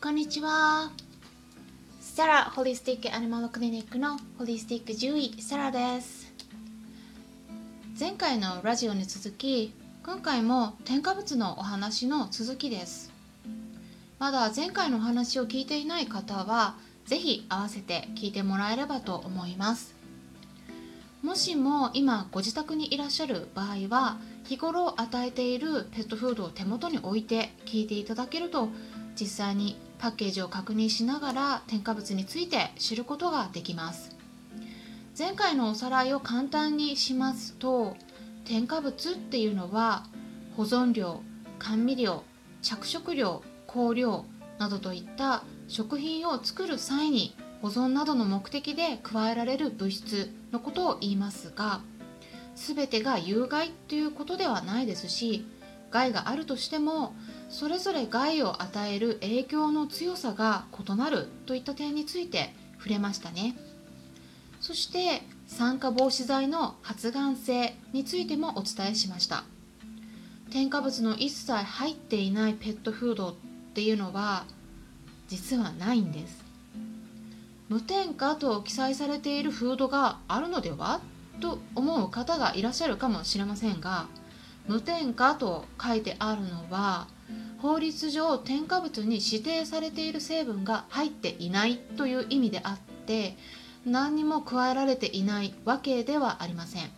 こんにちは。サラホリスティックアニマルクリニックのホリスティック獣医サラです。前回のラジオに続き今回も添加物のお話の続きです。まだ前回のお話を聞いていない方は是非合わせて聞いてもらえればと思います。もしも今ご自宅にいらっしゃる場合は日頃与えているペットフードを手元に置いて聞いていただけると実際にパッケージを確認しながら添加物について知ることができます。前回のおさらいを簡単にしますと添加物っていうのは保存料甘味料着色料香料などといった食品を作る際に保存などの目的で加えられる物質のことを言いますが全てが有害ということではないですし害があるとしてもそれぞれ害を与える影響の強さが異なるといった点について触れましたね。そして酸化防止剤の発がん性についてもお伝えしました。添加物の一切入っていないペットフードっていうのは実はないんです。無添加と記載されているフードがあるのでは？と思う方がいらっしゃるかもしれませんが無添加と書いてあるのは法律上添加物に指定されている成分が入っていないという意味であって何にも加えられていないわけではありません。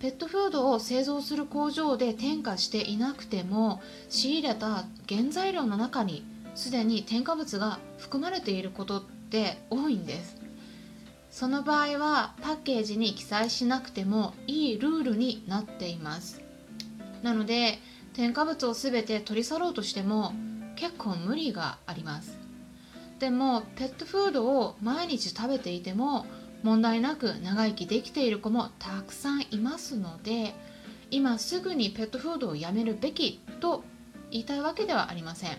ペットフードを製造する工場で添加していなくても仕入れた原材料の中にすでに添加物が含まれていることって多いんです。その場合はパッケージに記載しなくてもいいルールになっています。なので添加物を全て取り去ろうとしても結構無理があります。でもペットフードを毎日食べていても問題なく長生きできている子もたくさんいますので今すぐにペットフードをやめるべきと言いたいわけではありません。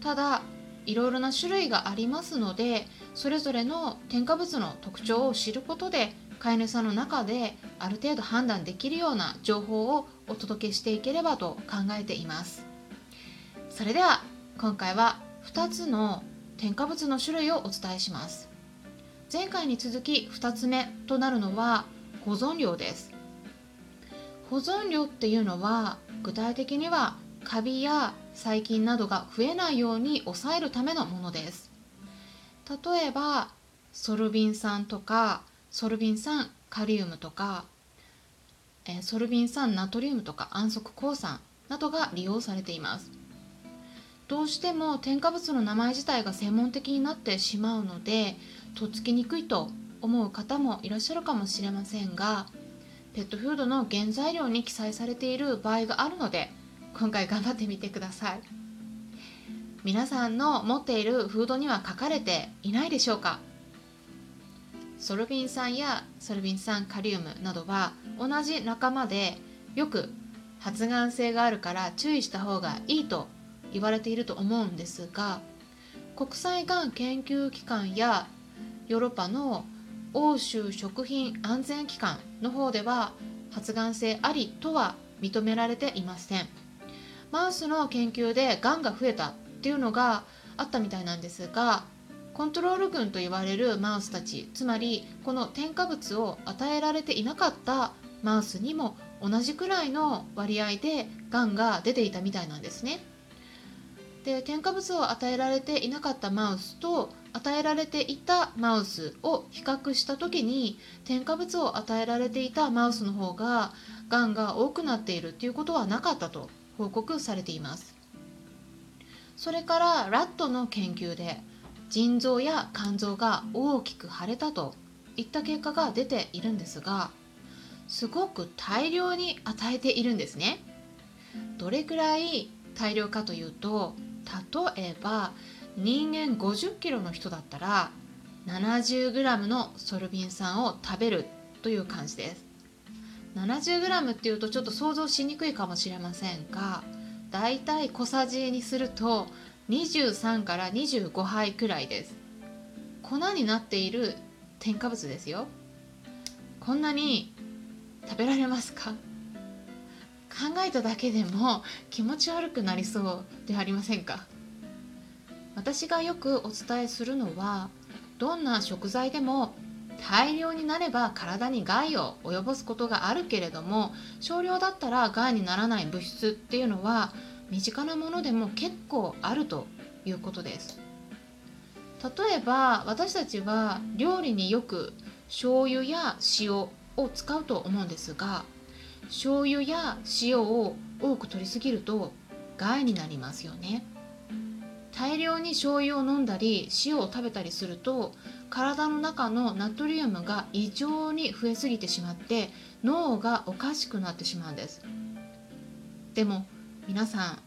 ただいろいろな種類がありますのでそれぞれの添加物の特徴を知ることで飼い主さんの中である程度判断できるような情報をお届けしていければと考えています。それでは今回は2つの添加物の種類をお伝えします。前回に続き2つ目となるのは保存料です。保存料っていうのは具体的にはカビや細菌などが増えないように抑えるためのものです。例えばソルビン酸とかソルビン酸カリウムとかえソルビン酸ナトリウムとか安息鉱酸などが利用されています。どうしても添加物の名前自体が専門的になってしまうのでとっつきにくいと思う方もいらっしゃるかもしれませんがペットフードの原材料に記載されている場合があるので今回頑張ってみてください。皆さんの持っているフードには書かれていないでしょうか？ソルビン酸やソルビン酸カリウムなどは同じ仲間でよく発がん性があるから注意した方がいいと言われていると思うんですが国際がん研究機関やヨーロッパの欧州食品安全機関の方では発がん性ありとは認められていません。マウスの研究でがんが増えたっていうのがあったみたいなんですがコントロール群と言われるマウスたちつまりこの添加物を与えられていなかったマウスにも同じくらいの割合でがんが出ていたみたいなんですね。で添加物を与えられていなかったマウスと与えられていたマウスを比較した時に添加物を与えられていたマウスの方ががんが多くなっているっていうことはなかったと報告されています。それからラットの研究で腎臓や肝臓が大きく腫れたといった結果が出ているんですがすごく大量に与えているんですね。どれくらい大量かというと例えば人間50キロの人だったら 70g のソルビン酸を食べるという感じです。70g っていうとちょっと想像しにくいかもしれませんがだいたい小さじにすると23から25杯くらいです。粉になっている添加物ですよ。こんなに食べられますか？考えただけでも気持ち悪くなりそうではありませんか？私がよくお伝えするのはどんな食材でも大量になれば体に害を及ぼすことがあるけれども少量だったら害にならない物質っていうのは身近なものでも結構あるということです。例えば私たちは料理によく醤油や塩を使うと思うんですが醤油や塩を多く取りすぎると害になりますよね。大量に醤油を飲んだり塩を食べたりすると体の中のナトリウムが異常に増えすぎてしまって脳がおかしくなってしまうんです。でも皆さん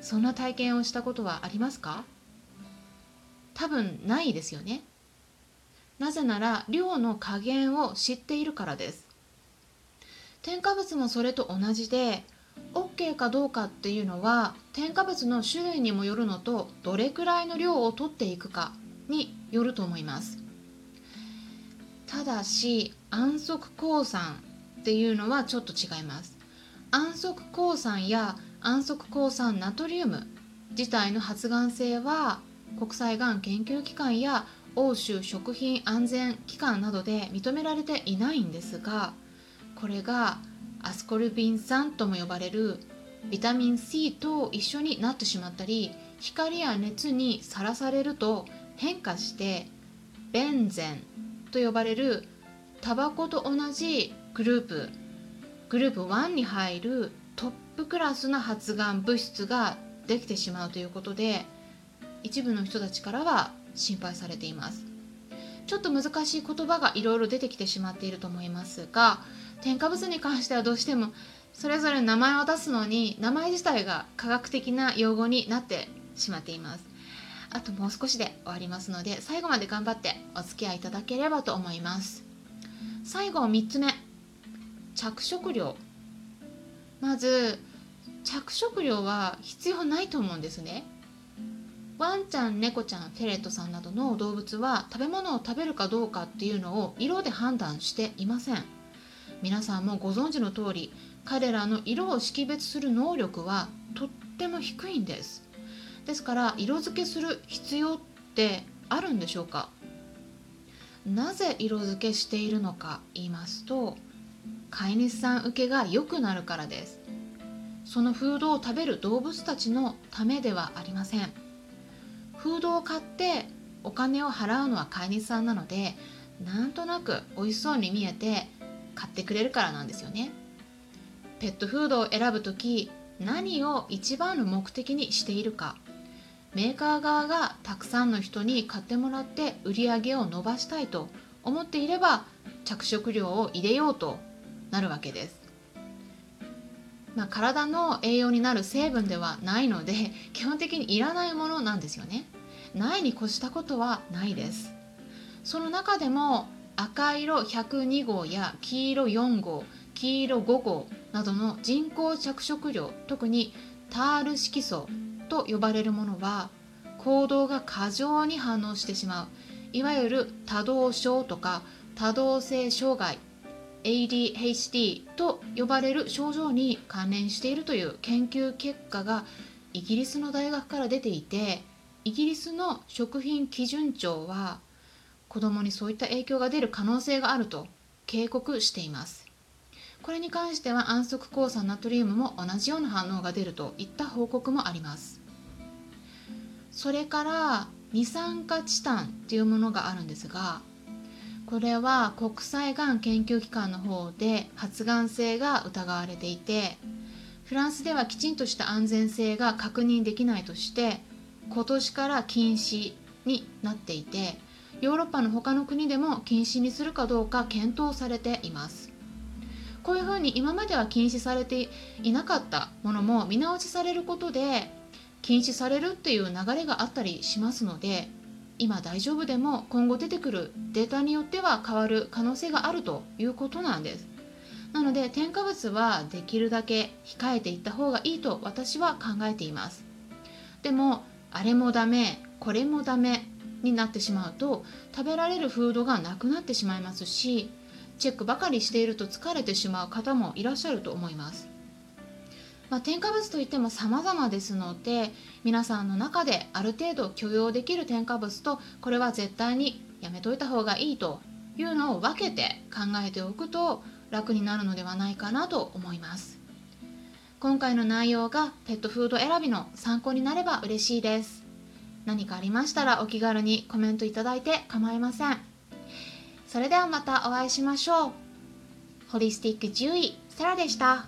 そんな体験をしたことはありますか？多分ないですよね。なぜなら量の加減を知っているからです。添加物もそれと同じで OK かどうかっていうのは添加物の種類にもよるのとどれくらいの量を取っていくかによると思います。ただし安息鉱酸っていうのはちょっと違います。安息鉱酸や安息鉱酸ナトリウム自体の発がん性は国際がん研究機関や欧州食品安全機関などで認められていないんですがこれがアスコルビン酸とも呼ばれるビタミン C と一緒になってしまったり光や熱にさらされると変化してベンゼンと呼ばれるタバコと同じグループグループ1に入るトップクラスな発がん物質ができてしまうということで一部の人たちからは心配されています。ちょっと難しい言葉がいろいろ出てきてしまっていると思いますが添加物に関してはどうしてもそれぞれ名前を出すのに名前自体が科学的な用語になってしまっています。あともう少しで終わりますので最後まで頑張ってお付き合いいただければと思います。最後3つ目。着色料。まず着色料は必要ないと思うんですね。ワンちゃん猫ちゃんフェレットさんなどの動物は食べ物を食べるかどうかっていうのを色で判断していません。皆さんもご存知の通り彼らの色を識別する能力はとっても低いんです。ですから色付けする必要ってあるんでしょうか？なぜ色付けしているのか言いますと飼い主さん受けが良くなるからです。そのフードを食べる動物たちのためではありません。フードを買ってお金を払うのは飼い主さんなのでなんとなく美味しそうに見えて買ってくれるからなんですよねペットフードを選ぶ時何を一番の目的にしているかメーカー側がたくさんの人に買ってもらって売り上げを伸ばしたいと思っていれば着色料を入れようとなるわけです。まあ、体の栄養になる成分ではないので 基本的にいらないものなんですよね。ないに越したことはないです。その中でも赤色102号や黄色4号黄色5号などの人工着色料特にタール色素と呼ばれるものは行動が過剰に反応してしまう。いわゆる多動症とか多動性障害 ADHD と呼ばれる症状に関連しているという研究結果がイギリスの大学から出ていてイギリスの食品基準庁は子どもにそういった影響が出る可能性があると警告しています。これに関しては安息抗酸ナトリウムも同じような反応が出るといった報告もあります。それから二酸化チタンっていうものがあるんですがこれは国際がん研究機関の方で発がん性が疑われていてフランスではきちんとした安全性が確認できないとして今年から禁止になっていてヨーロッパの他の国でも禁止にするかどうか検討されています。こういうふうに今までは禁止されていなかったものも見直しされることで禁止されるっていう流れがあったりしますので今大丈夫でも今後出てくるデータによっては変わる可能性があるということなんです。なので添加物はできるだけ控えていった方がいいと私は考えています。でもあれもダメこれもダメになってしまうと食べられるフードがなくなってしまいますしチェックばかりしていると疲れてしまう方もいらっしゃると思います。まあ、添加物といっても様々ですので皆さんの中である程度許容できる添加物とこれは絶対にやめといた方がいいというのを分けて考えておくと楽になるのではないかなと思います。今回の内容がペットフード選びの参考になれば嬉しいです。何かありましたらお気軽にコメントいただいて構いませんそれではまたお会いしましょうホリスティック獣医セラでした。